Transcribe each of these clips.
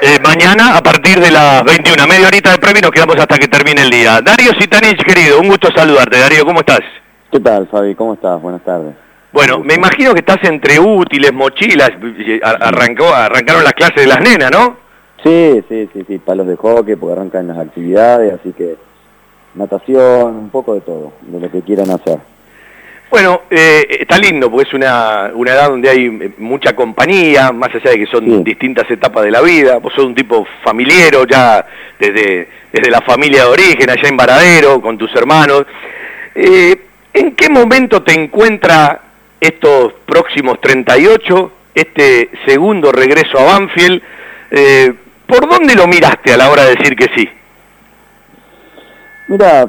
Eh, mañana a partir de las 21, media horita de premio nos quedamos hasta que termine el día. Darío Sitanich, querido, un gusto saludarte. Darío, ¿cómo estás? ¿Qué tal, Fabi? ¿Cómo estás? Buenas tardes. Bueno, me imagino que estás entre útiles, mochilas, arrancó, arrancaron las clases de las nenas, ¿no? Sí, sí, sí, sí, palos de hockey, porque arrancan las actividades, así que natación, un poco de todo, de lo que quieran hacer. Bueno, eh, está lindo, porque es una, una, edad donde hay eh, mucha compañía, más allá de que son distintas etapas de la vida. Vos sos un tipo familiero, ya desde, desde la familia de origen, allá en Varadero, con tus hermanos. Eh, ¿En qué momento te encuentra estos próximos 38, este segundo regreso a Banfield? ¿Por dónde lo miraste a la hora de decir que sí? Mira,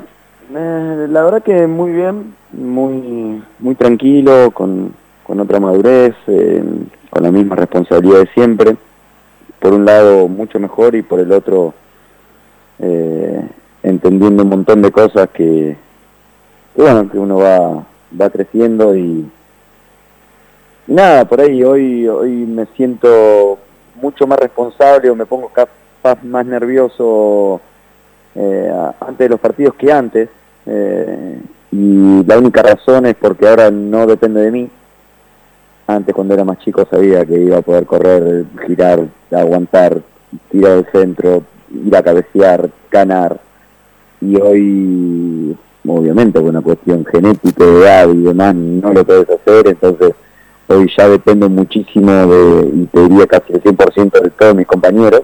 la verdad que muy bien, muy, muy tranquilo, con, con otra madurez, eh, con la misma responsabilidad de siempre. Por un lado mucho mejor y por el otro eh, entendiendo un montón de cosas que, bueno, que uno va, va creciendo y, nada, por ahí hoy, hoy me siento mucho más responsable o me pongo capaz más nervioso eh, antes de los partidos que antes. Eh, y la única razón es porque ahora no depende de mí. Antes cuando era más chico sabía que iba a poder correr, girar, aguantar, tirar el centro, ir a cabecear, ganar. Y hoy, obviamente, por una cuestión genética, de edad y demás, no lo puedes hacer. Entonces, hoy ya dependo muchísimo de, y te diría casi el 100% de todos mis compañeros.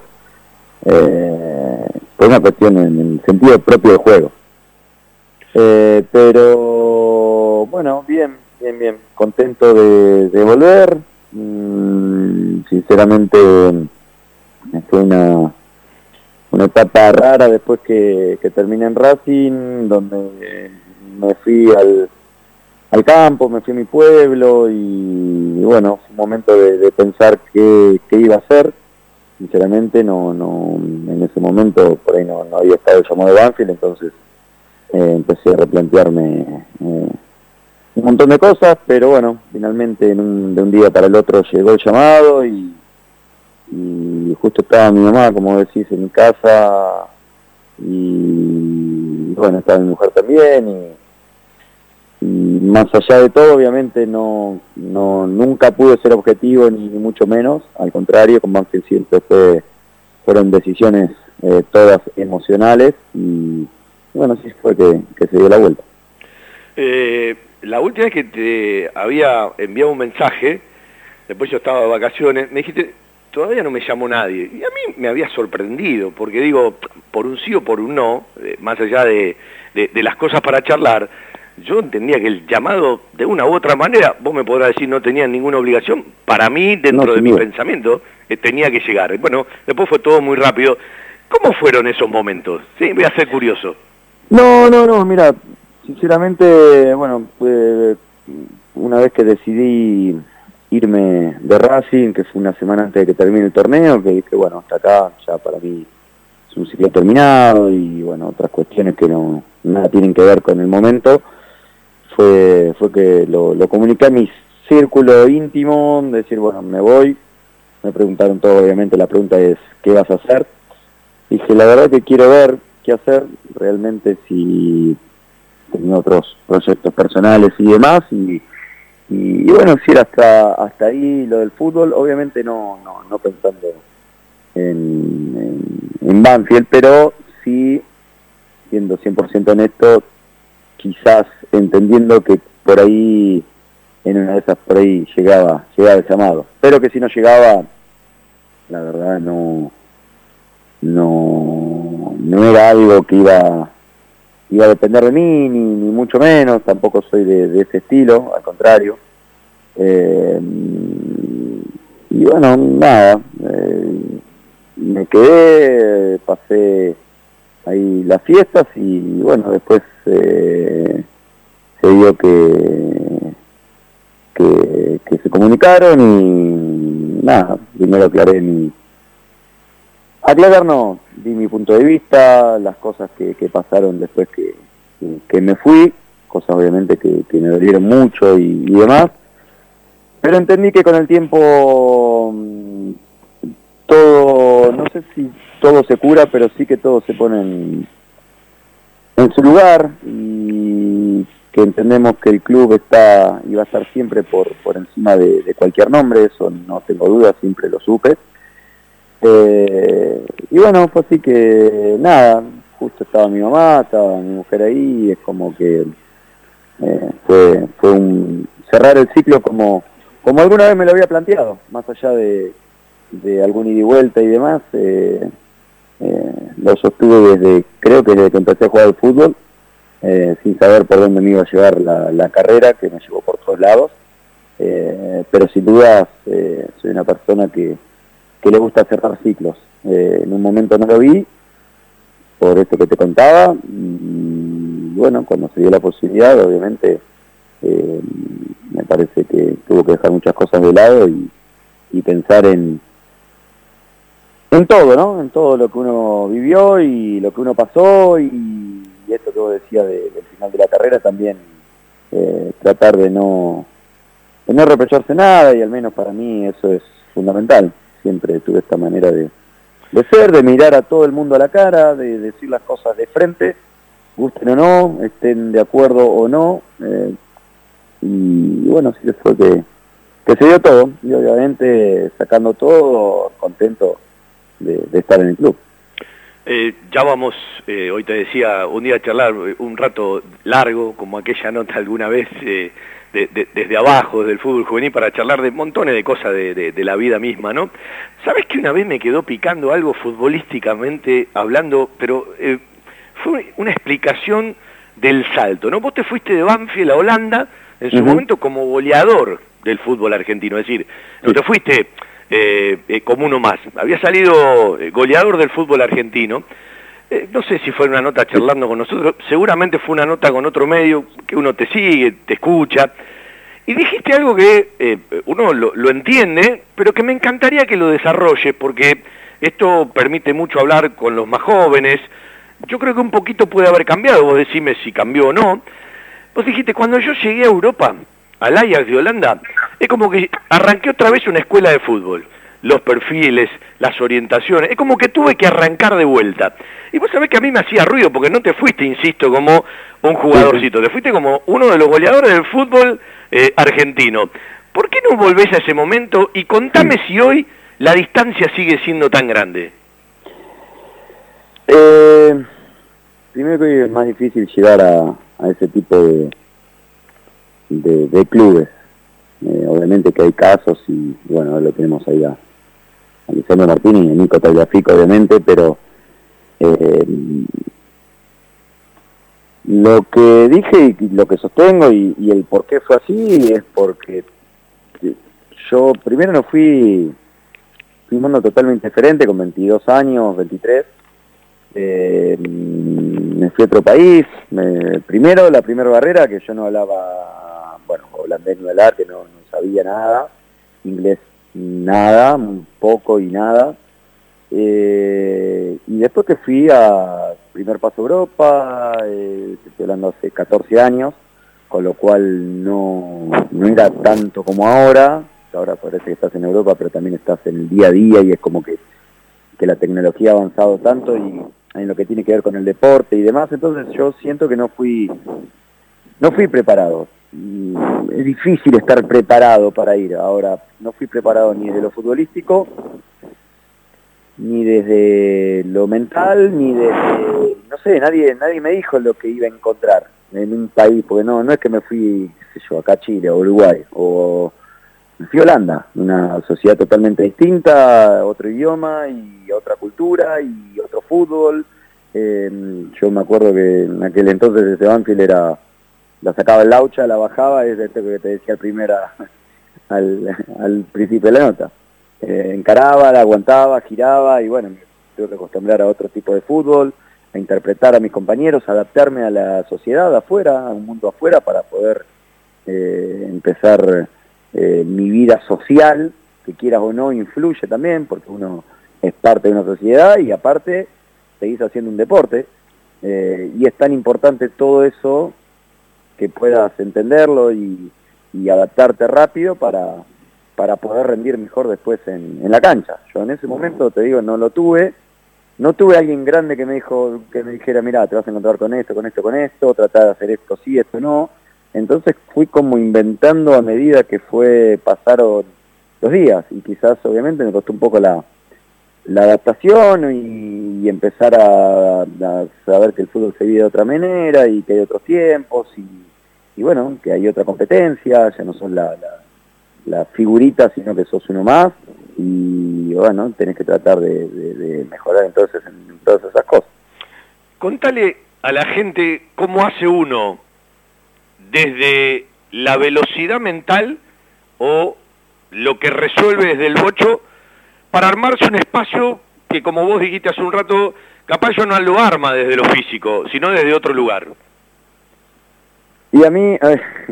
Eh, por una cuestión en el sentido propio del juego. Eh, pero bueno, bien, bien, bien, contento de, volver. Mm, sinceramente fue una, una etapa rara después que, terminé en Racing, donde me fui al, al campo, me fui a mi pueblo y, bueno, fue un momento de, pensar qué, iba a hacer. Sinceramente no, no, en ese momento por ahí no, no había estado llamado Banfield, entonces eh, empecé a replantearme eh, un montón de cosas, pero bueno, finalmente de un día para el otro llegó el llamado y, justo estaba mi mamá, como decís, en mi casa y bueno, estaba mi mujer también y, más allá de todo, obviamente no, no nunca pude ser objetivo ni, mucho menos, al contrario, con Banfield siempre fue, fueron decisiones eh, todas emocionales y bueno, sí fue que, se dio la vuelta. Eh, la última vez que te había enviado un mensaje, después yo estaba de vacaciones, me dijiste, todavía no me llamó nadie. Y a mí me había sorprendido, porque digo, por un sí o por un no, eh, más allá de, las cosas para charlar, yo entendía que el llamado, de una u otra manera, vos me podrás decir no tenía ninguna obligación, para mí, dentro de mi pensamiento, eh, tenía que llegar. Bueno, después fue todo muy rápido. ¿Cómo fueron esos momentos? Sí, voy a ser curioso. No, no, no, mira, sinceramente, bueno, una vez que decidí irme de Racing, que fue una semana antes de que termine el torneo, que dije, bueno, hasta acá ya para mí es un ciclo terminado y bueno, otras cuestiones que no nada tienen que ver con el momento, fue, fue que lo, lo comuniqué a mi círculo íntimo, decir, bueno, me voy, me preguntaron todo, obviamente la pregunta es, ¿qué vas a hacer? Dije, la verdad que quiero ver qué hacer, realmente si tenía otros proyectos personales y demás, y, y, bueno, si era hasta, hasta ahí lo del fútbol, obviamente no, no, no pensando en, en, Banfield, pero sí, siendo 100% honesto, quizás entendiendo que por ahí, en una de esas por ahí llegaba, llegaba el llamado, pero que si no llegaba, la verdad no, no, no era algo que iba, iba a depender de mí, ni, mucho menos, tampoco soy de, ese estilo, al contrario. Eh, y bueno, nada, eh, me quedé, pasé ahí las fiestas y bueno, después eh, se dio que, que, que se comunicaron y nada, primero aclaré mi Aclarar no, di mi punto de vista, las cosas que, pasaron después que, que, me fui, cosas obviamente que, me dolieron mucho y, demás, pero entendí que con el tiempo mm, todo, no sé si todo se cura, pero sí que todo se pone en, su lugar y que entendemos que el club está y va a estar siempre por, por encima de, cualquier nombre, eso no tengo duda, siempre lo supe. Eh, y bueno, fue así que nada, justo estaba mi mamá, estaba mi mujer ahí, es como que eh, fue, fue un cerrar el ciclo como, como alguna vez me lo había planteado, más allá de, de algún ida y vuelta y demás, eh, eh, lo sostuve desde, creo que desde que empecé a jugar al fútbol, sin saber por dónde me iba a llevar la, carrera, que me llevó por todos lados, pero sin duda soy una persona que, que le gusta cerrar ciclos. en un momento no lo vi, por esto que te contaba, y bueno, cuando se dio la posibilidad, obviamente, me parece que tuvo que dejar muchas cosas de lado y, y pensar en, en todo, ¿no? En todo lo que uno vivió y lo que uno pasó y, esto que vos decías del final de la carrera también eh, tratar de no de no reprocharse nada y al menos para mí eso es fundamental. Siempre tuve esta manera de, de ser, de mirar a todo el mundo a la cara, de decir las cosas de frente, gusten o no, estén de acuerdo o no. Eh, y bueno, sí fue que, que se dio todo y obviamente sacando todo contento de, estar en el club. Eh, ya vamos, eh, hoy te decía, un día charlar eh, un rato largo, como aquella nota alguna vez, desde abajo, desde el fútbol juvenil, para charlar de montones de cosas de, la vida misma, ¿no? ¿Sabes que una vez me quedó picando algo futbolísticamente hablando, pero fue una explicación del salto, ¿no? Vos te fuiste de Banfield a Holanda en su momento como goleador del fútbol argentino, es decir, no te fuiste eh, eh, como uno más. Había salido eh, goleador del fútbol argentino. No sé si fue una nota charlando con nosotros, seguramente fue una nota con otro medio, que uno te sigue, te escucha. Y dijiste algo que uno lo, entiende, pero que me encantaría que lo desarrolle, porque esto permite mucho hablar con los más jóvenes. Yo creo que un poquito puede haber cambiado, vos decime si cambió o no. Vos dijiste, cuando yo llegué a Europa, al Ajax de Holanda, es como que arranqué otra vez una escuela de fútbol. Los perfiles, las orientaciones, es como que tuve que arrancar de vuelta. Y vos sabés que a mí me hacía ruido, porque no te fuiste, insisto, como un jugadorcito, te fuiste como uno de los goleadores del fútbol eh, argentino. ¿Por qué no volvés a ese momento y contame si hoy la distancia sigue siendo tan grande? Eh, primero que es más difícil llegar a ese tipo de, de, clubes. Eh, obviamente que hay casos y bueno, lo tenemos ahí a, Alexander Martínez y Nico Tagliafico obviamente, pero eh, lo que dije y lo que sostengo y, el por qué fue así es porque yo primero no fui, fui un mundo totalmente diferente, con 22 años, 23, eh, me fui a otro país, primero la primera barrera que yo no hablaba bueno, holandés ni hablar, que no, sabía nada, inglés nada, un poco y nada. Eh, y después que fui a primer paso Europa, eh, estoy hablando hace 14 años, con lo cual no, no era tanto como ahora, ahora parece que estás en Europa, pero también estás en el día a día y es como que, que la tecnología ha avanzado tanto y en lo que tiene que ver con el deporte y demás, entonces yo siento que no fui, no fui preparado es difícil estar preparado para ir. Ahora, no fui preparado ni desde lo futbolístico, ni desde lo mental, ni desde, no sé, nadie, nadie me dijo lo que iba a encontrar en un país, porque no, no es que me fui, qué sé yo, acá a Chile o Uruguay, o me fui a Holanda, una sociedad totalmente distinta, otro idioma y otra cultura y otro fútbol. Eh, yo me acuerdo que en aquel entonces ese Banfield era la sacaba el laucha, la bajaba, es esto que te decía primera, al, principio de la nota. Eh, encaraba, la aguantaba, giraba y bueno, me tuve que acostumbrar a otro tipo de fútbol, a interpretar a mis compañeros, adaptarme a la sociedad afuera, a un mundo afuera para poder eh, empezar eh, mi vida social, que quieras o no influye también, porque uno es parte de una sociedad y aparte seguís haciendo un deporte. y es tan importante todo eso que puedas entenderlo y, adaptarte rápido para, para poder rendir mejor después en, la cancha. Yo en ese momento, te digo, no lo tuve, no tuve alguien grande que me dijo que me dijera mira te vas a encontrar con esto con esto con esto tratar de hacer esto sí esto no entonces fui como inventando a medida que fue pasaron los días y quizás obviamente me costó un poco la, la adaptación y, empezar a, saber que el fútbol se vive de otra manera y que hay otros tiempos y, bueno que hay otra competencia ya no son la, la, la figurita sino que sos uno más y bueno, tenés que tratar de, mejorar entonces en todas esas cosas. Contale a la gente cómo hace uno desde la velocidad mental o lo que resuelve desde el bocho para armarse un espacio que como vos dijiste hace un rato, capaz yo no lo arma desde lo físico, sino desde otro lugar. Y a mí,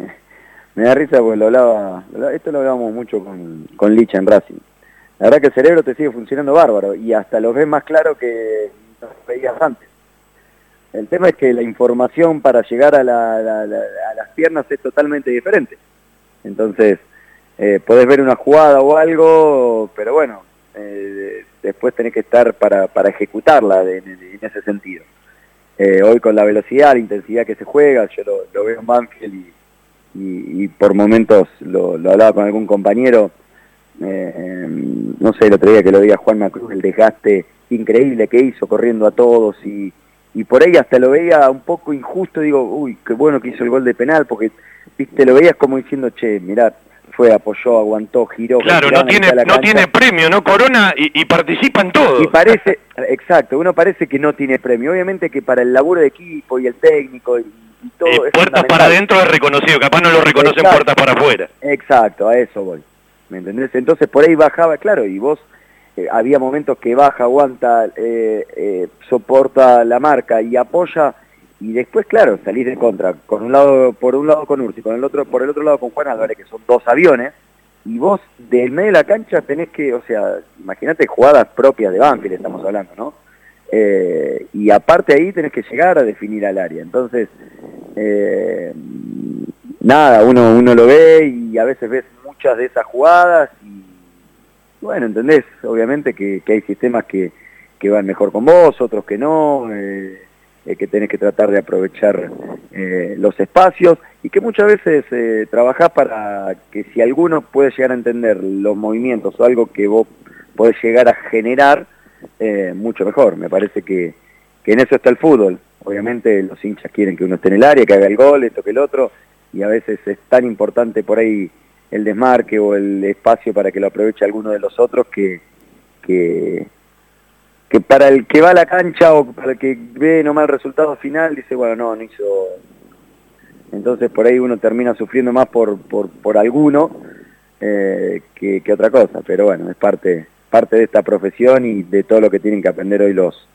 me da risa porque lo hablaba, esto lo hablábamos mucho con, con Licha en Racing la verdad que el cerebro te sigue funcionando bárbaro y hasta lo ves más claro que veías antes. El tema es que la información para llegar a, las piernas es totalmente diferente. Entonces, eh, podés ver una jugada o algo, pero bueno, eh, después tenés que estar para, ejecutarla en ese sentido. Eh, hoy con la velocidad, la intensidad que se juega, yo lo, veo en Banfield y, por momentos lo, lo hablaba con algún compañero, eh, no sé, el otro día que lo veía Juan Macruz, el desgaste increíble que hizo corriendo a todos y, y por ahí hasta lo veía un poco injusto, digo, uy, qué bueno que hizo el gol de penal, porque viste lo veías como diciendo, che, mirá, fue, apoyó, aguantó, giró. Claro, no tiene, no tiene premio, ¿no? Corona y, participa en todo. Y parece, exacto, uno parece que no tiene premio. Obviamente que para el laburo de equipo y el técnico y, todo... Eh, puertas para adentro es reconocido, capaz no lo reconocen puertas para afuera. Exacto, a eso voy. ¿me entendés? Entonces por ahí bajaba, claro, y vos eh, había momentos que baja, aguanta, eh, soporta la marca y apoya, y después, claro, salís de contra, con un lado, por un lado con Ursi, con el otro, por el otro lado con Juan Álvarez, que son dos aviones, y vos del medio de la cancha tenés que, o sea, imagínate jugadas propias de Banfield estamos hablando, ¿no? y aparte ahí tenés que llegar a definir al área. Entonces, nada, uno, uno lo ve y a veces ves de esas jugadas y bueno, entendés, obviamente que, hay sistemas que, que, van mejor con vos, otros que no, eh, eh, que tenés que tratar de aprovechar eh, los espacios y que muchas veces eh, trabajás para que si alguno puede llegar a entender los movimientos o algo que vos podés llegar a generar, mucho mejor. Me parece que, que en eso está el fútbol. Obviamente los hinchas quieren que uno esté en el área, que haga el gol, esto que el otro, y a veces es tan importante por ahí el desmarque o el espacio para que lo aproveche alguno de los otros que, que, para el que va a la cancha o para el que ve nomás el resultado final dice, bueno, no, no hizo... Entonces por ahí uno termina sufriendo más por, por, por alguno eh, que, que, otra cosa, pero bueno, es parte, parte de esta profesión y de todo lo que tienen que aprender hoy los,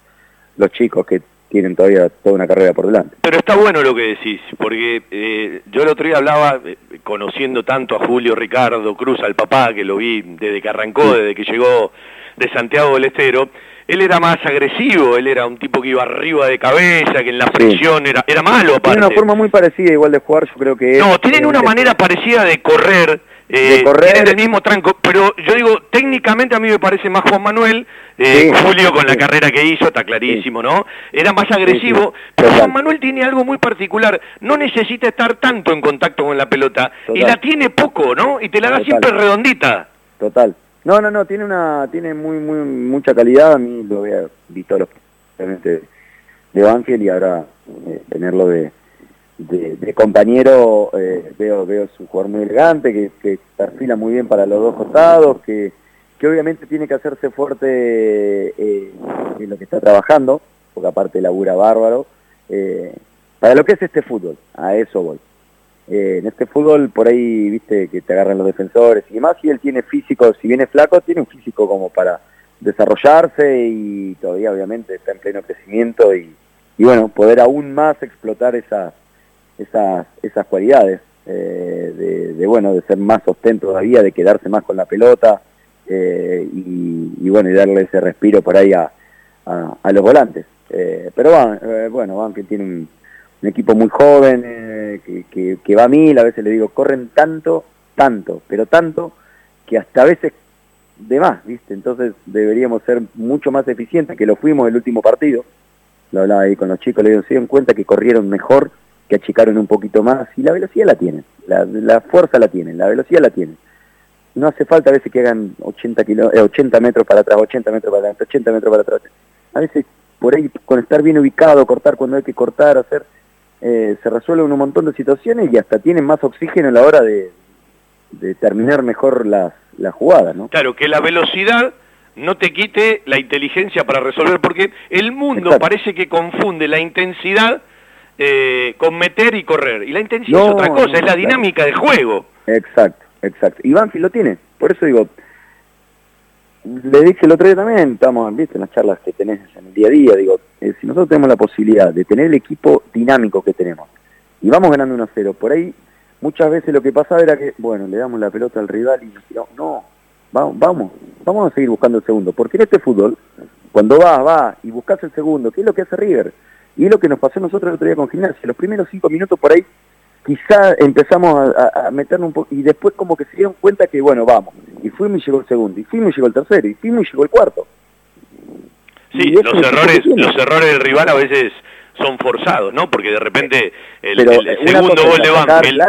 los chicos que tienen todavía toda una carrera por delante. Pero está bueno lo que decís, porque eh, yo el otro día hablaba, eh, conociendo tanto a Julio Ricardo Cruz, al papá, que lo vi desde que arrancó, desde que llegó de Santiago del Estero, él era más agresivo, él era un tipo que iba arriba de cabeza, que en la fricción era, era malo aparte. Tiene una forma muy parecida igual de jugar, yo creo que... No, tienen una manera parecida de correr, de eh, correr. el mismo tranco, pero yo digo, técnicamente a mí me parece más Juan Manuel, eh, Julio con la carrera que hizo, está clarísimo, ¿no? Era más agresivo, pero Juan Manuel tiene algo muy particular, no necesita estar tanto en contacto con la pelota, y la tiene poco, ¿no? Y te la da siempre redondita. Total. No, no, no, tiene una tiene muy muy mucha calidad, a mí lo había visto los de, de Banfield y ahora eh, tenerlo de de, compañero eh, veo veo jugador muy elegante que, que perfila muy bien para los dos costados que, que obviamente tiene que hacerse fuerte eh, en lo que está trabajando porque aparte labura bárbaro. Para lo que es este fútbol a eso voy en este fútbol por ahí viste que te agarran los defensores y demás y él tiene físico si viene flaco tiene un físico como para desarrollarse y todavía obviamente está en pleno crecimiento y, y bueno poder aún más explotar esas esas, esas cualidades, eh, de, bueno, de ser más sostén todavía, de quedarse más con la pelota eh, y, bueno, y darle ese respiro por ahí a, a, los volantes. Eh, pero bueno, van que tiene un, equipo muy joven, que, que, va a mil, a veces le digo, corren tanto, tanto, pero tanto, que hasta a veces de más, ¿viste? Entonces deberíamos ser mucho más eficientes, que lo fuimos el último partido. Lo hablaba ahí con los chicos, le digo, se dieron cuenta que corrieron mejor, que achicaron un poquito más, y la velocidad la tienen, la, fuerza la tienen, la velocidad la tienen. No hace falta a veces que hagan 80, kilo, 80 metros para atrás, 80 metros para adelante, 80 metros para atrás. A veces por ahí con estar bien ubicado, cortar cuando hay que cortar, hacer, eh, se resuelven un montón de situaciones y hasta tienen más oxígeno a la hora de, terminar mejor las, las jugadas, ¿no? Claro, que la velocidad no te quite la inteligencia para resolver, porque el mundo parece que confunde la intensidad eh, con meter y correr, y la intensidad es otra cosa, es la dinámica de juego. Exacto, exacto. Y Banfield lo tiene, por eso digo, le dije el otro día también, estamos, viste, en las charlas que tenés en el día a día, digo, eh, si nosotros tenemos la posibilidad de tener el equipo dinámico que tenemos, y vamos ganando 1 a 0, por ahí muchas veces lo que pasaba era que, bueno, le damos la pelota al rival y nos no, vamos, vamos, vamos a seguir buscando el segundo, porque en este fútbol, cuando vas, vas y buscas el segundo, ¿qué es lo que hace River? Y es lo que nos pasó nosotros el otro día con Gimnasia, los primeros cinco minutos por ahí quizá empezamos a, meternos un poco, y después como que se dieron cuenta que, bueno, vamos, y fuimos y llegó el segundo, y fuimos y llegó el tercero, y fuimos y llegó el cuarto. Sí, los errores, los errores del rival a veces son forzados, ¿no? Porque de repente el, segundo gol de Banfield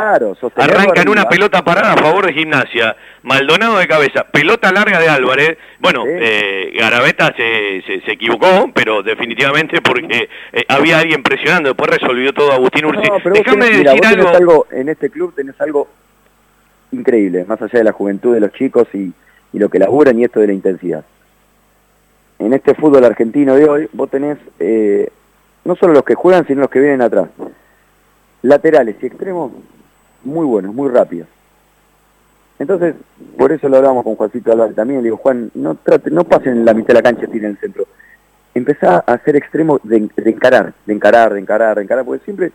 arranca en una pelota parada a favor de Gimnasia, Maldonado de cabeza, pelota larga de Álvarez, bueno, eh, Garaveta se, se, equivocó, pero definitivamente porque eh, había alguien presionando, después resolvió todo Agustín Ursi. Déjame decir algo... En este club tenés algo increíble, más allá de la juventud de los chicos y, y lo que laburan y esto de la intensidad. En este fútbol argentino de hoy, vos tenés eh, no solo los que juegan, sino los que vienen atrás. Laterales y extremos muy buenos, muy rápidos. Entonces, por eso lo hablamos con Juancito Álvarez también, le digo, Juan, no trate, no pasen la mitad de la cancha, en el centro. Empezá a hacer extremo de, encarar, de encarar, de encarar, de encarar, porque siempre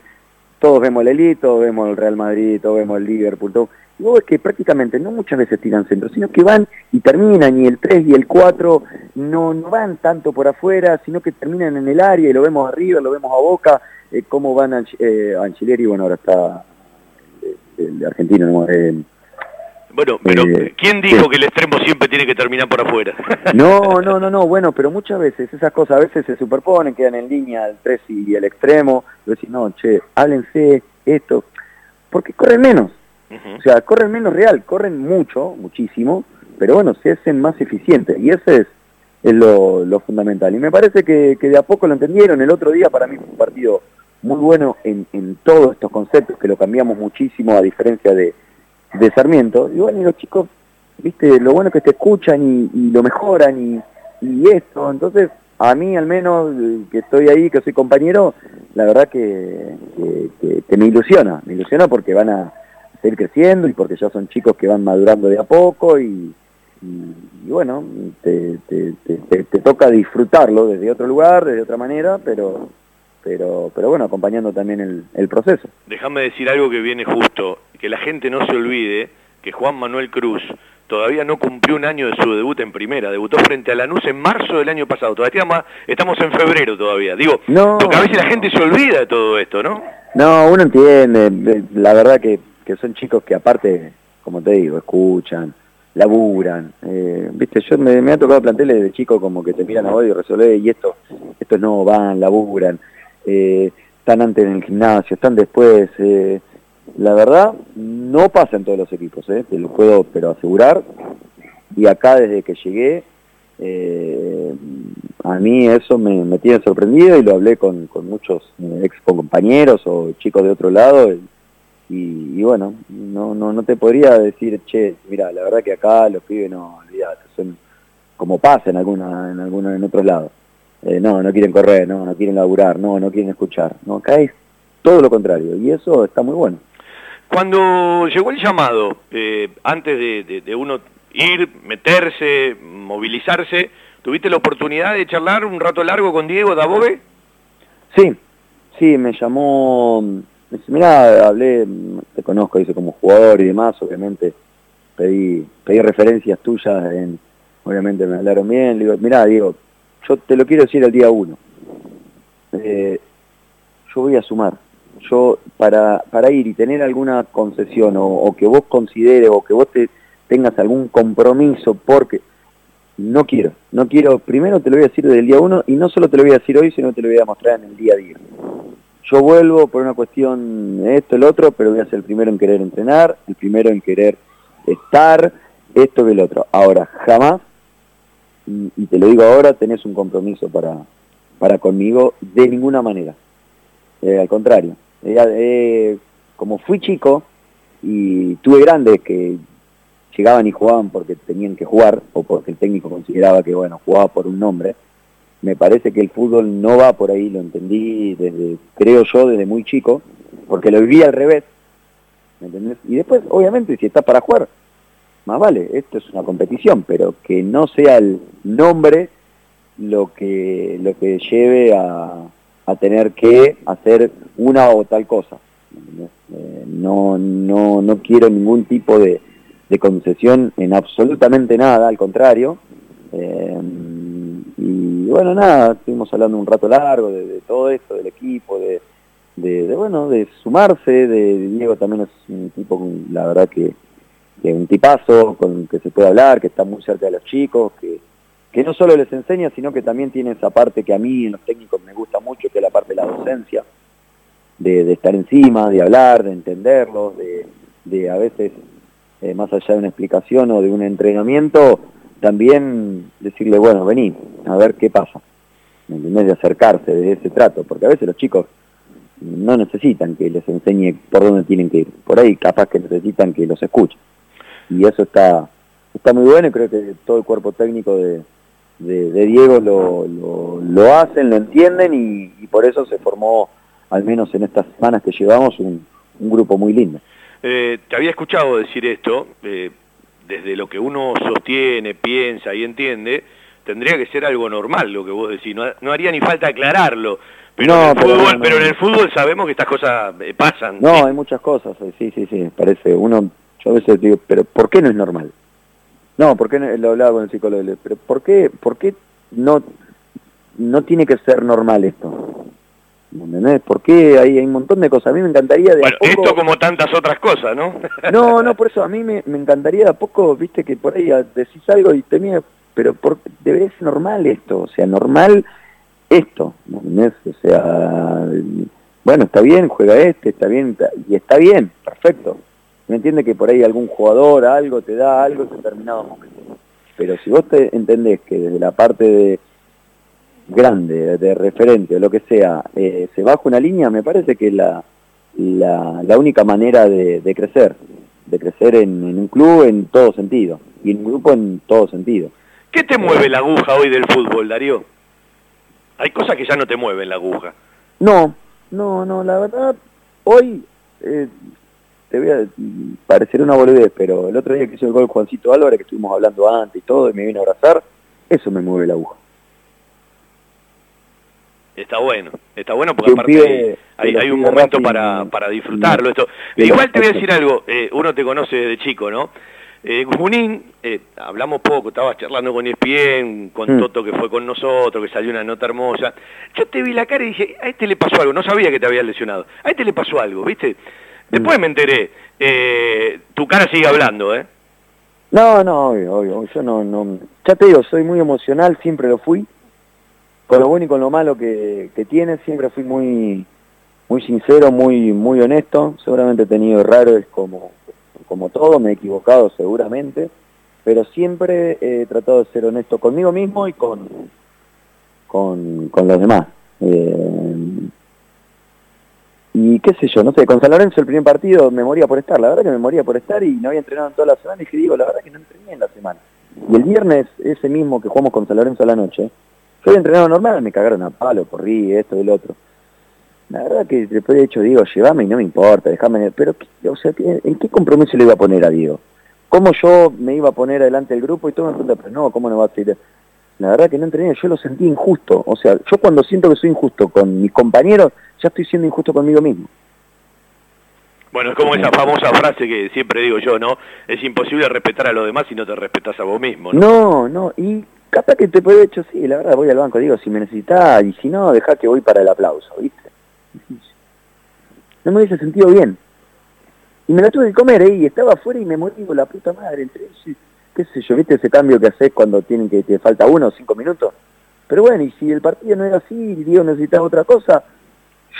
todos vemos el Elito, vemos el Real Madrid, todos vemos el Liverpool. Vos ves que prácticamente no muchas veces tiran centro, sino que van y terminan, y el 3 y el 4 no, no van tanto por afuera, sino que terminan en el área y lo vemos arriba, lo vemos a Boca, eh, cómo van a eh, Anchileri, bueno, ahora está el, argentino, ¿no? Eh, bueno, pero eh, ¿quién dijo que el extremo siempre tiene que terminar por afuera? No, no, no, no, bueno, pero muchas veces esas cosas a veces se superponen, quedan en línea el 3 y el extremo, y decís, no, che, háblense esto, porque corren menos, o sea, corren menos real, corren mucho, muchísimo, pero bueno, se hacen más eficientes y ese es, es lo, fundamental. Y me parece que, de a poco lo entendieron. El otro día para mí fue un partido muy bueno en, todos estos conceptos, que lo cambiamos muchísimo a diferencia de, Sarmiento. Y bueno, y los chicos, viste, lo bueno que te escuchan y, lo mejoran y, y esto. Entonces, a mí al menos, que estoy ahí, que soy compañero, la verdad que, que me ilusiona, me ilusiona porque van a seguir creciendo y porque ya son chicos que van madurando de a poco y, bueno, te, toca disfrutarlo desde otro lugar, desde otra manera, pero pero pero bueno, acompañando también el, proceso. Déjame decir algo que viene justo, que la gente no se olvide que Juan Manuel Cruz todavía no cumplió un año de su debut en primera, debutó frente a Lanús en marzo del año pasado, todavía estamos en febrero todavía, digo, porque a veces la gente se olvida de todo esto, ¿no? No, uno entiende, la verdad que que son chicos que aparte, como te digo, escuchan, laburan. Eh, Viste, yo me, ha tocado planteles de chicos como que te miran a vos y resolver y esto, estos no van, laburan, eh, están antes en el gimnasio, están después. Eh, la verdad, no pasa en todos los equipos, eh, te lo puedo pero asegurar. Y acá desde que llegué, eh, a mí eso me, tiene sorprendido y lo hablé con, con muchos ex compañeros o chicos de otro lado. Bueno, no, no, no te podría decir, che, mira, la verdad que acá los pibes no, olvidate, son como pasa en alguna, en algunos, en otros lados. Eh, no, no quieren correr, no, no quieren laburar, no, no quieren escuchar. No, acá es todo lo contrario, y eso está muy bueno. Cuando llegó el llamado, eh, antes de, de, uno ir, meterse, movilizarse, ¿tuviste la oportunidad de charlar un rato largo con Diego Dabove? Sí, sí, me llamó me dice, mirá, hablé, te conozco, dice, como jugador y demás, obviamente pedí, pedí referencias tuyas, en, obviamente me hablaron bien, le digo, mirá, digo, yo te lo quiero decir el día uno. Eh, yo voy a sumar. Yo, para, para ir y tener alguna concesión o, que vos consideres o que vos te tengas algún compromiso porque no quiero, no quiero, primero te lo voy a decir desde el día uno y no solo te lo voy a decir hoy, sino te lo voy a mostrar en el día a día. Yo vuelvo por una cuestión de esto, el otro, pero voy a ser el primero en querer entrenar, el primero en querer estar, esto y el otro. Ahora, jamás, y, te lo digo ahora, tenés un compromiso para, para conmigo de ninguna manera. Eh, al contrario, eh, eh, como fui chico y tuve grandes que llegaban y jugaban porque tenían que jugar o porque el técnico consideraba que, bueno, jugaba por un nombre, me parece que el fútbol no va por ahí, lo entendí desde, creo yo, desde muy chico, porque lo viví al revés. Y después, obviamente, si está para jugar, más vale, esto es una competición, pero que no sea el nombre lo que, lo que lleve a, a tener que hacer una o tal cosa. Eh, no, no, no quiero ningún tipo de, de concesión en absolutamente nada, al contrario. Eh, y bueno, nada, estuvimos hablando un rato largo de, todo esto, del equipo, de, bueno, de sumarse, de Diego también es un tipo, la verdad que, que un tipazo, con que se puede hablar, que está muy cerca de los chicos, que, que no solo les enseña, sino que también tiene esa parte que a mí en los técnicos me gusta mucho, que es la parte de la docencia, de, estar encima, de hablar, de entenderlos, de, de a veces eh, más allá de una explicación o de un entrenamiento, también decirle, bueno, vení, a ver qué pasa. ¿Me entendés? De acercarse, de ese trato, porque a veces los chicos no necesitan que les enseñe por dónde tienen que ir. Por ahí capaz que necesitan que los escuchen. Y eso está, está muy bueno y creo que todo el cuerpo técnico de, de, Diego lo, lo, hacen, lo entienden y, por eso se formó, al menos en estas semanas que llevamos, un, un grupo muy lindo. Eh, te había escuchado decir esto, eh, desde lo que uno sostiene, piensa y entiende, tendría que ser algo normal lo que vos decís, no, haría ni falta aclararlo. Pero, en el fútbol, pero, en el fútbol sabemos que estas cosas eh, pasan. No, hay muchas cosas, sí, sí, sí, parece. Uno, yo a veces digo, pero ¿por qué no es normal? No, ¿por qué no, lo hablaba con el psicólogo? Pero ¿por qué, por qué no, no tiene que ser normal esto? ¿Entendés? Porque hay, hay un montón de cosas. A mí me encantaría de bueno, esto como tantas otras cosas, ¿no? no, no, por eso a mí me, encantaría de a poco, viste, que por ahí decís algo y te mira, pero por, debería ser normal esto, o sea, normal esto, ¿entendés? O sea, bueno, está bien, juega este, está bien, y está bien, perfecto. ¿Me entiende que por ahí algún jugador algo te da algo en determinado momento? Pero si vos te entendés que desde la parte de grande, de referente o lo que sea, eh, se baja una línea, me parece que es la, la, única manera de, crecer, de crecer en, un club en todo sentido, y en un grupo en todo sentido. ¿Qué te mueve la aguja hoy del fútbol, Darío? Hay cosas que ya no te mueven la aguja. No, no, no, la verdad, hoy eh, te voy a parecer una boludez, pero el otro día que hizo el gol Juancito Álvarez, que estuvimos hablando antes y todo, y me vino a abrazar, eso me mueve la aguja. Está bueno, está bueno porque aparte hay, un momento para, para disfrutarlo. Esto. Igual te voy a decir algo, eh, uno te conoce de chico, ¿no? Eh, Junín, eh, hablamos poco, estabas charlando con ESPN, con mm. Toto que fue con nosotros, que salió una nota hermosa. Yo te vi la cara y dije, a este le pasó algo, no sabía que te había lesionado. A este le pasó algo, ¿viste? Después mm. me enteré, eh, tu cara sigue hablando, ¿eh? No, no, obvio, obvio, yo no, no, ya te digo, soy muy emocional, siempre lo fui, con lo bueno y con lo malo que, tiene, siempre fui muy muy sincero, muy muy honesto, seguramente he tenido errores como, como todo, me he equivocado seguramente, pero siempre he tratado de ser honesto conmigo mismo y con, con, los demás. Eh, y qué sé yo, no sé, con San Lorenzo el primer partido me moría por estar, la verdad que me moría por estar y no había entrenado en toda la semana y dije, digo, la verdad que no entrené en la semana. Y el viernes, ese mismo que jugamos con San Lorenzo a la noche, soy entrenado normal, me cagaron a palo, corrí, esto y lo otro. La verdad que después de hecho digo, llévame y no me importa, déjame... Pero, o sea, ¿en qué compromiso le iba a poner a Diego? ¿Cómo yo me iba a poner adelante del grupo y todo me pregunta, pero no, ¿cómo no va a ser? La verdad que no entrené, yo lo sentí injusto. O sea, yo cuando siento que soy injusto con mis compañeros, ya estoy siendo injusto conmigo mismo. Bueno, es como esa famosa frase que siempre digo yo, ¿no? Es imposible respetar a los demás si no te respetas a vos mismo, ¿no? No, no, y capaz que te puede hecho, sí, la verdad voy al banco, digo, si me necesitas, y si no, deja que voy para el aplauso, ¿viste? No me hubiese sentido bien. Y me la tuve que comer ahí, y estaba afuera y me morí con la puta madre. Entre qué sé yo, ¿viste ese cambio que haces cuando tienen que te falta uno o cinco minutos? Pero bueno, y si el partido no era así, y Dios necesitaba otra cosa,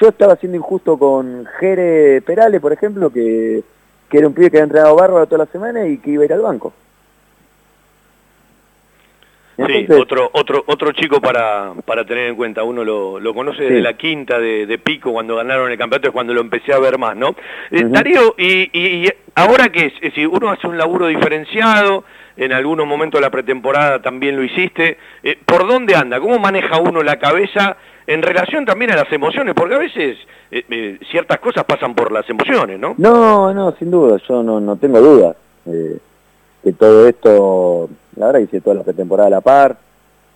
yo estaba siendo injusto con Jere Perales, por ejemplo, que, que era un pibe que había entrenado bárbaro toda la semana y que iba a ir al banco. Sí, otro, otro, otro chico para, para tener en cuenta. Uno lo, lo conoce desde la quinta de, Pico cuando ganaron el campeonato, es cuando lo empecé a ver más, ¿no? Eh, Darío, y, y, ahora que es, es decir, uno hace un laburo diferenciado, en algunos momentos de la pretemporada también lo hiciste. Eh, ¿Por dónde anda? ¿Cómo maneja uno la cabeza en relación también a las emociones? Porque a veces eh, eh, ciertas cosas pasan por las emociones, ¿no? No, no, sin duda, yo no, no tengo duda que todo esto, la verdad hice toda la pretemporada a la par,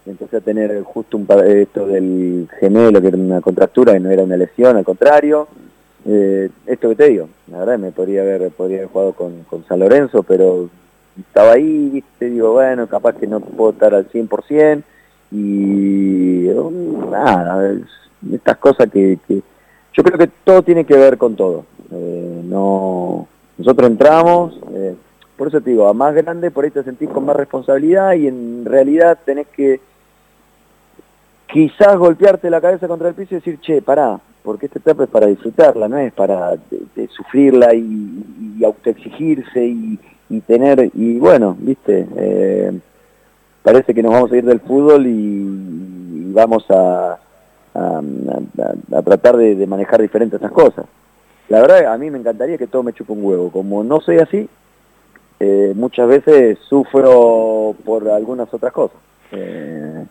empecé a tener justo un esto del gemelo, que era una contractura, que no era una lesión, al contrario. esto que te digo, la verdad me podría haber, podría haber jugado con, con San Lorenzo, pero estaba ahí, viste, digo, bueno, capaz que no puedo estar al 100%, y nada, estas cosas que, yo creo que todo tiene que ver con todo. Eh, no, nosotros entramos, eh, por eso te digo, a más grande por ahí te sentís con más responsabilidad y en realidad tenés que quizás golpearte la cabeza contra el piso y decir, che, pará, porque esta etapa es para disfrutarla, no es para sufrirla y, y autoexigirse y, tener, y bueno, viste, eh, parece que nos vamos a ir del fútbol y, vamos a, tratar de, manejar diferentes estas cosas. La verdad, a mí me encantaría que todo me chupe un huevo. Como no soy así, eh, muchas veces sufro por algunas otras cosas. Eh,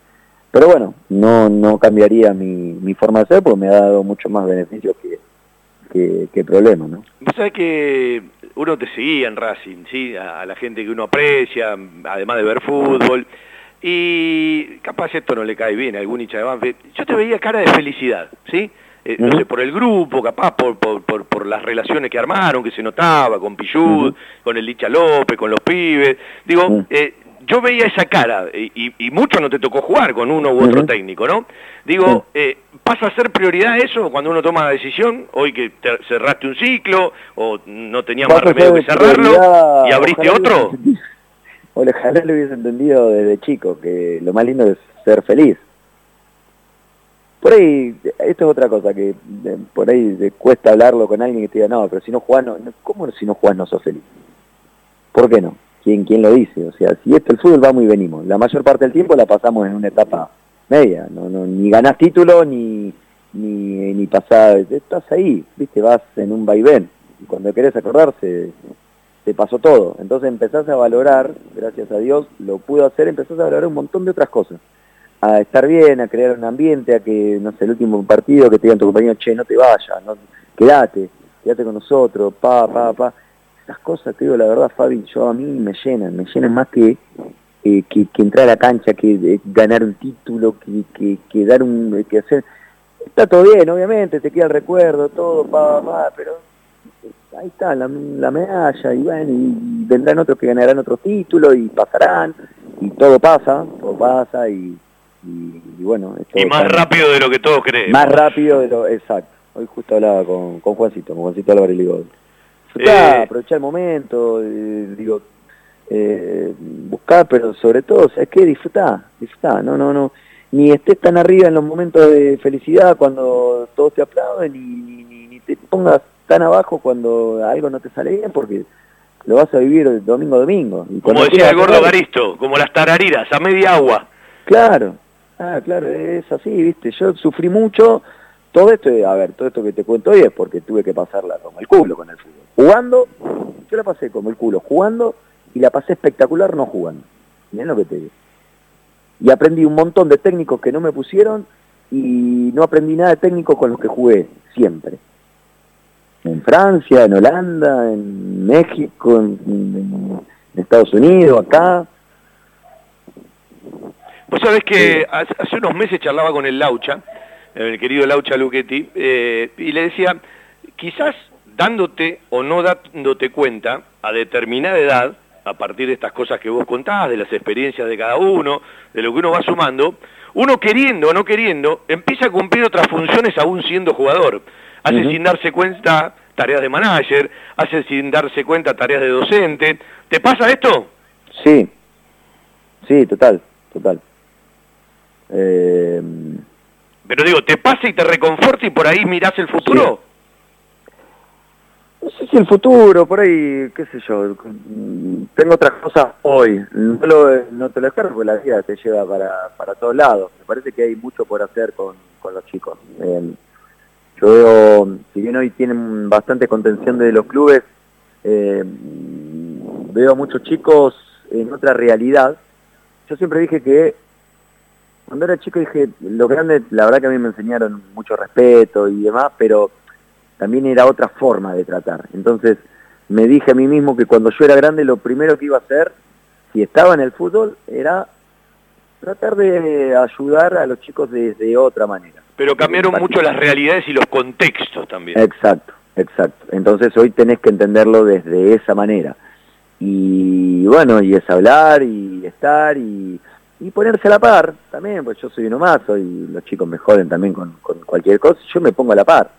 pero bueno, no, no cambiaría mi, mi forma de ser porque me ha dado mucho más beneficio que, que, problema, ¿no? Vos sabés que uno te seguía en Racing, ¿sí? A, la gente que uno aprecia, además de ver fútbol, y capaz esto no le cae bien a algún hincha de Banfield. Yo te veía cara de felicidad, ¿sí? Eh, no sé, por el grupo, capaz por, por, por, las relaciones que armaron, que se notaba, con Pichud, con el Licha López, con los pibes. Digo, eh, yo veía esa cara, y, y, mucho no te tocó jugar con uno u otro técnico, ¿no? Digo, eh, ¿pasa a ser prioridad eso cuando uno toma la decisión? Hoy que cerraste un ciclo, o no tenías más remedio que cerrarlo, y abriste otro. Ojalá lo hubiese entendido desde chico, que lo más lindo es ser feliz. Por ahí, esto es otra cosa, que por ahí cuesta hablarlo con alguien que te diga, no, pero si no jugás, no, ¿cómo si no jugás no sos feliz? ¿Por qué no? ¿Quién, ¿Quién lo dice? O sea, si esto el fútbol va muy venimos. La mayor parte del tiempo la pasamos en una etapa media. No, no, ni ganás título, ni, ni, ni pasás. Estás ahí, viste, vas en un vaivén. Y cuando querés acordarse, te pasó todo. Entonces empezás a valorar, gracias a Dios, lo pudo hacer, empezás a valorar un montón de otras cosas. A estar bien, a crear un ambiente, a que, no sé, el último partido que te digan tu compañero, che, no te vayas, quédate, quédate con nosotros, pa, pa, pa estas cosas, te digo la verdad, Fabi, yo a mí me llenan, me llenan más que, eh, que, entrar a la cancha, que eh, ganar un título, que, que, dar un, que hacer... Está todo bien, obviamente, te queda el recuerdo, todo, pa, pa, pero ahí está la, medalla, y bueno, y vendrán otros que ganarán otro título, y pasarán, y todo pasa, todo pasa, y, y, bueno... Y más rápido de lo que todos creen. Más rápido de lo, exacto. Hoy justo hablaba con, con Juancito, con Juancito Álvarez y eh, aprovechar el momento, eh, digo, eh, buscar, pero sobre todo, ¿sabes qué? Disfrutar, disfrutar, no, no, no, ni estés tan arriba en los momentos de felicidad cuando todos te aplauden, ni, ni, te pongas tan abajo cuando algo no te sale bien, porque lo vas a vivir domingo a domingo. como decía el gordo Garisto, como las tarariras, a media agua. Claro, ah, claro, es así, viste, yo sufrí mucho, todo esto, a ver, todo esto que te cuento hoy es porque tuve que pasarla como el culo con el fútbol. Jugando, yo la pasé como el culo jugando y la pasé espectacular no jugando. Miren lo que te digo. Y aprendí un montón de técnicos que no me pusieron y no aprendí nada de técnicos con los que jugué siempre. En Francia, en Holanda, en México, en, Estados Unidos, acá. Vos sabés que hace unos meses charlaba con el Laucha, el querido Laucha Luchetti, eh, y le decía, quizás dándote o no dándote cuenta a determinada edad, a partir de estas cosas que vos contás, de las experiencias de cada uno, de lo que uno va sumando, uno queriendo o no queriendo, empieza a cumplir otras funciones aún siendo jugador. hace sin darse cuenta tareas de manager, hace sin darse cuenta tareas de docente. ¿Te pasa esto? Sí, sí, total, total. Eh... Pero digo, ¿te pasa y te reconforta y por ahí mirás el futuro? No sé si el futuro, por ahí, qué sé yo, tengo otras cosas hoy. No, no te lo descargo porque la vida te lleva para, para todos lados. Me parece que hay mucho por hacer con, con los chicos. Eh, yo veo, si bien hoy tienen bastante contención de los clubes, eh, veo a muchos chicos en otra realidad. Yo siempre dije que cuando era chico dije, lo grande, la verdad que a mí me enseñaron mucho respeto y demás, pero también era otra forma de tratar. Entonces me dije a mí mismo que cuando yo era grande lo primero que iba a hacer, si estaba en el fútbol, era tratar de ayudar a los chicos de, otra manera. Pero cambiaron mucho las realidades y los contextos también. Exacto, exacto. Entonces hoy tenés que entenderlo desde esa manera. Y bueno, y es hablar y estar y y ponerse a la par también, pues yo soy uno más, y los chicos me joden también con, cualquier cosa, yo me pongo a la par,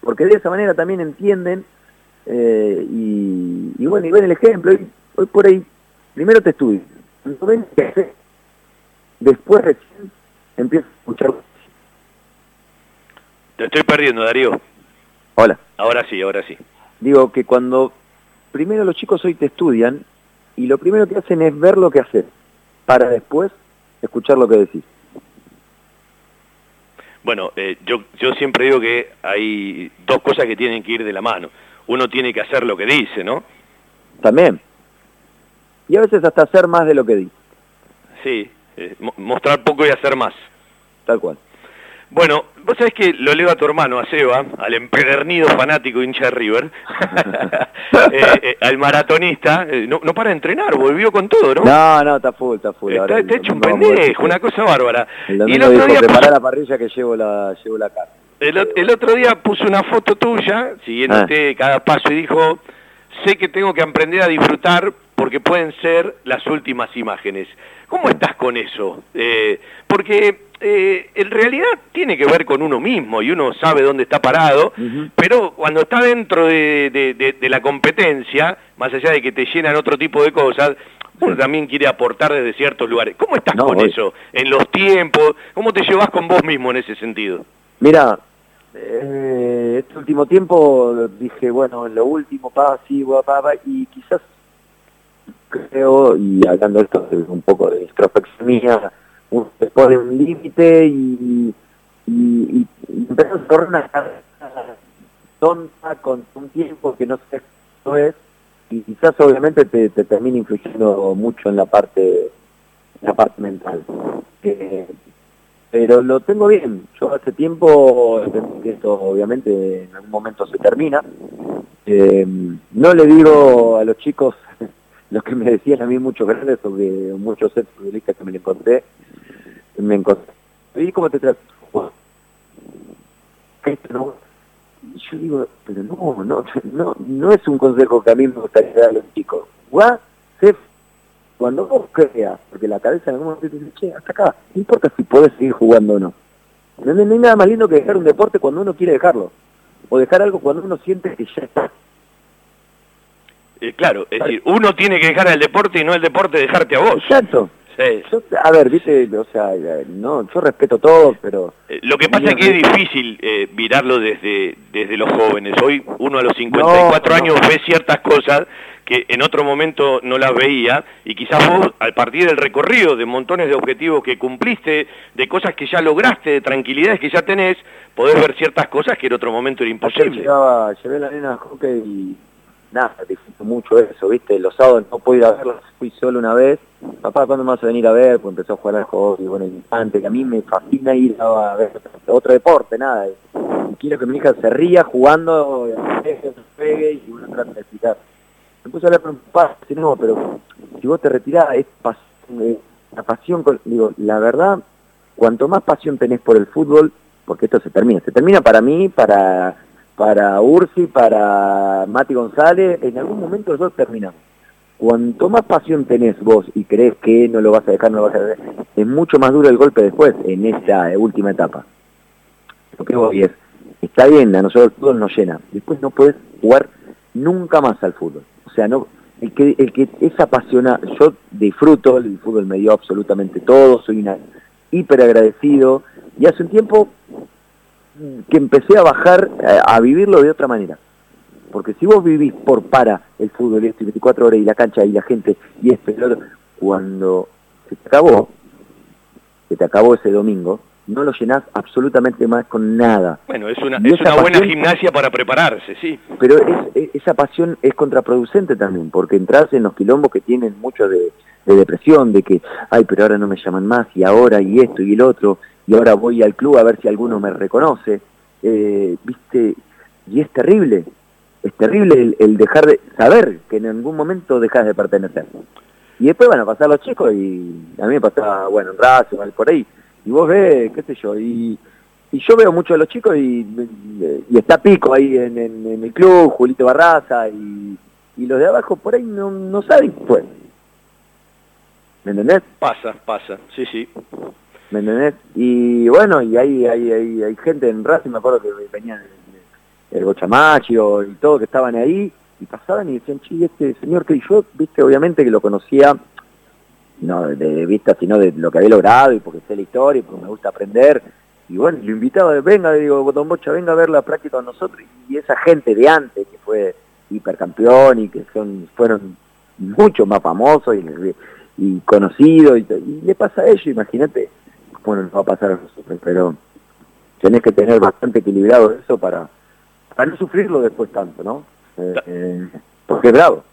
porque de esa manera también entienden eh, y, bueno, y ven el ejemplo, y hoy por ahí, primero te estudio, después recién empiezo a escuchar. Te estoy perdiendo, Darío. Hola. Ahora sí, ahora sí. Digo que cuando primero los chicos hoy te estudian, y lo primero que hacen es ver lo que haces para después escuchar lo que decís. Bueno, eh, yo, yo siempre digo que hay dos cosas que tienen que ir de la mano. Uno tiene que hacer lo que dice, ¿no? También. Y a veces hasta hacer más de lo que dice. Sí, eh, mostrar poco y hacer más. Tal cual. Bueno, vos sabés que lo leo a tu hermano, a Seba, al empedernido fanático hincha de River, eh, eh, al maratonista, eh, no, para de entrenar, volvió con todo, ¿no? No, no, está full, está full. Está, hecho un pendejo, una cosa bárbara. y el otro día prepara la parrilla que llevo la, llevo la carne. El, otro día puso una foto tuya, siguiéndote ah. cada paso, y dijo, sé que tengo que aprender a disfrutar porque pueden ser las últimas imágenes. ¿Cómo estás con eso? porque eh, en realidad tiene que ver con uno mismo y uno sabe dónde está parado, pero cuando está dentro de, la competencia, más allá de que te llenan otro tipo de cosas, uno también quiere aportar desde ciertos lugares. ¿Cómo estás con eso? En los tiempos, ¿cómo te llevas con vos mismo en ese sentido? Mira, eh, este último tiempo dije, bueno, en lo último, pa, sí, papá, y quizás creo, y hablando de esto un poco de introspección mía, se pone un límite y, y, y, a correr una tonta con un tiempo que no sé qué es y quizás obviamente te, te termina influyendo mucho en la parte la parte mental. Eh, pero lo tengo bien. Yo hace tiempo que esto obviamente en algún momento se termina. Eh, no le digo a los chicos los que me decían a mí muchos grandes sobre muchos futbolistas que me encontré me encontré. ¿Y cómo te tratas? no. yo digo, pero no, no, no, no es un consejo que a mí me gustaría dar a los chicos. Cuando vos creas, porque la cabeza en algún momento te dice, che, hasta acá, no importa si puedes seguir jugando o no. No, hay nada más lindo que dejar un deporte cuando uno quiere dejarlo. O dejar algo cuando uno siente que ya está. Eh, claro, es decir, uno tiene que dejar el deporte y no el deporte dejarte a vos. Exacto, a ver, viste, o sea, no, yo respeto todo, pero... Eh, lo que pasa es que es difícil eh, mirarlo desde, desde los jóvenes. Hoy uno a los 54 años ve ciertas cosas que en otro momento no las veía y quizás vos, al partir del recorrido de montones de objetivos que cumpliste, de cosas que ya lograste, de tranquilidades que ya tenés, podés ver ciertas cosas que en otro momento era imposible. Llegaba, llevé la nena a hockey y nada, disfruto mucho eso, ¿viste? Los sábados no puedo ir a verlos, fui solo una vez. Papá, ¿cuándo me vas a venir a ver? Pues empezó a jugar al hockey, bueno, instante, que a mí me fascina ir a ver otro deporte, nada. quiero que mi hija se ría jugando, se pegue y uno trata de explicar. Me puse a hablar con papá, no, pero si vos te retirás, es eh, la pasión, digo, la verdad, cuanto más pasión tenés por el fútbol, porque esto se termina, se termina para mí, para para Ursi, para Mati González, en algún momento los dos terminamos. Cuanto más pasión tenés vos y crees que no lo vas a dejar, no lo vas a dejar, es mucho más duro el golpe después, en esa última etapa. Lo que voy es, está bien, a nosotros el fútbol nos llena. Después no puedes jugar nunca más al fútbol. O sea, no el que, el que es apasionado, yo disfruto, el fútbol me dio absolutamente todo, soy una hiper agradecido, y hace un tiempo que empecé a bajar, a, vivirlo de otra manera. Porque si vos vivís por para el fútbol, y esto, 24 horas y la cancha y la gente y esto y lo otro, cuando se te acabó, se te acabó ese domingo, no lo llenás absolutamente más con nada. Bueno, es una, es una buena gimnasia para prepararse, sí. Pero esa pasión es contraproducente también, porque entras en los quilombos que tienen mucho de, depresión, de que, ay, pero ahora no me llaman más, y ahora, y esto, y el otro, y ahora voy al club a ver si alguno me reconoce, eh, ¿viste? Y es terrible, es terrible el, dejar de saber que en algún momento dejas de pertenecer. Y después van a pasar los chicos y a mí me pasaba, bueno, en por ahí, y vos ves, qué sé yo, y, yo veo mucho de los chicos y, está Pico ahí en, el club, Julito Barraza, y, los de abajo por ahí no, no saben pues. ¿Me entendés? Pasa, pasa, sí, sí. ¿Me entendés? Y bueno, y hay, hay, hay, hay gente en Racing, me acuerdo que venían el, el Bochamacho y todo, que estaban ahí, y pasaban y decían, chi, este señor que yo, viste, obviamente que lo conocía no de, vista, sino de lo que había logrado y porque sé la historia y porque me gusta aprender. Y bueno, lo invitaba, venga, digo, Don Bocha, venga a ver la práctica con nosotros. Y esa gente de antes, que fue hipercampeón y que son fueron mucho más famosos y, y conocidos, y, y, le pasa a ellos, imagínate, bueno, nos va a pasar a nosotros, pero tenés que tener bastante equilibrado eso para, para no sufrirlo después tanto, ¿no? Eh, eh, porque es bravo.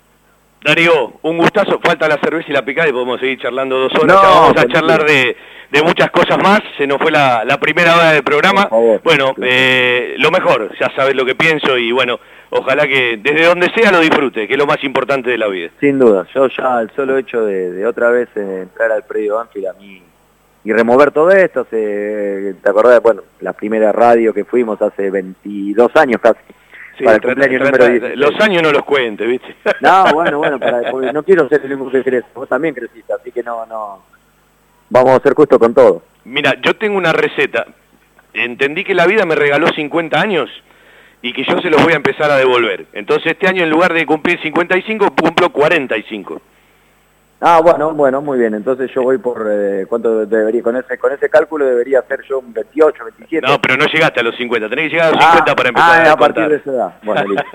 Darío, un gustazo. Falta la cerveza y la picada y podemos seguir charlando dos horas. vamos a charlar de, muchas cosas más. Se nos fue la, primera hora del programa. bueno, eh, lo mejor, ya sabes lo que pienso y bueno, ojalá que desde donde sea lo disfrute, que es lo más importante de la vida. Sin duda, yo ya el solo hecho de, otra vez entrar al predio Anfield a mí y remover todo esto, se, ¿te acordás? Bueno, la primera radio que fuimos hace 22 años casi los años no los cuente, ¿viste? No, bueno, bueno, no quiero ser el único que crece. Vos también creciste, así que no, no. Vamos a ser justos con todo. Mira, yo tengo una receta. Entendí que la vida me regaló 50 años y que yo se los voy a empezar a devolver. Entonces este año en lugar de cumplir 55, cumplo 45. Ah, bueno, bueno, muy bien. Entonces yo voy por eh, cuánto debería con ese con ese cálculo debería ser yo un 28, 27. No, pero no llegaste a los 50. Tenés que llegar a los 50 ah, para empezar ah, a, a partir de esa edad. Bueno, listo.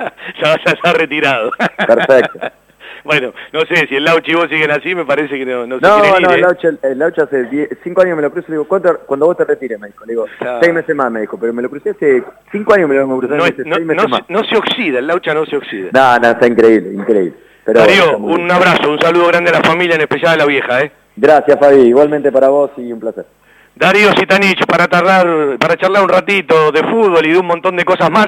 ya vas a estar retirado. Perfecto. bueno, no sé, si el Lauchi y vos siguen así, me parece que no, no se No, no, el, ¿eh? Lauchi, el Lauchi hace 5 años me lo cruzo le digo, ¿cuánto, cuando vos te retires? Me dijo, le digo, 6 meses más, me dijo, pero me lo crucé hace 5 años me lo crucé, no, meses, no, seis meses no, más. no se oxida, el Laucha no se oxida. No, no, está increíble, increíble. Darío, un abrazo, un saludo grande a la familia, en especial a la vieja, ¿eh? Gracias, Fabi. Igualmente para vos y un placer. Darío Sitanich, para, para charlar un ratito de fútbol y de un montón de cosas más.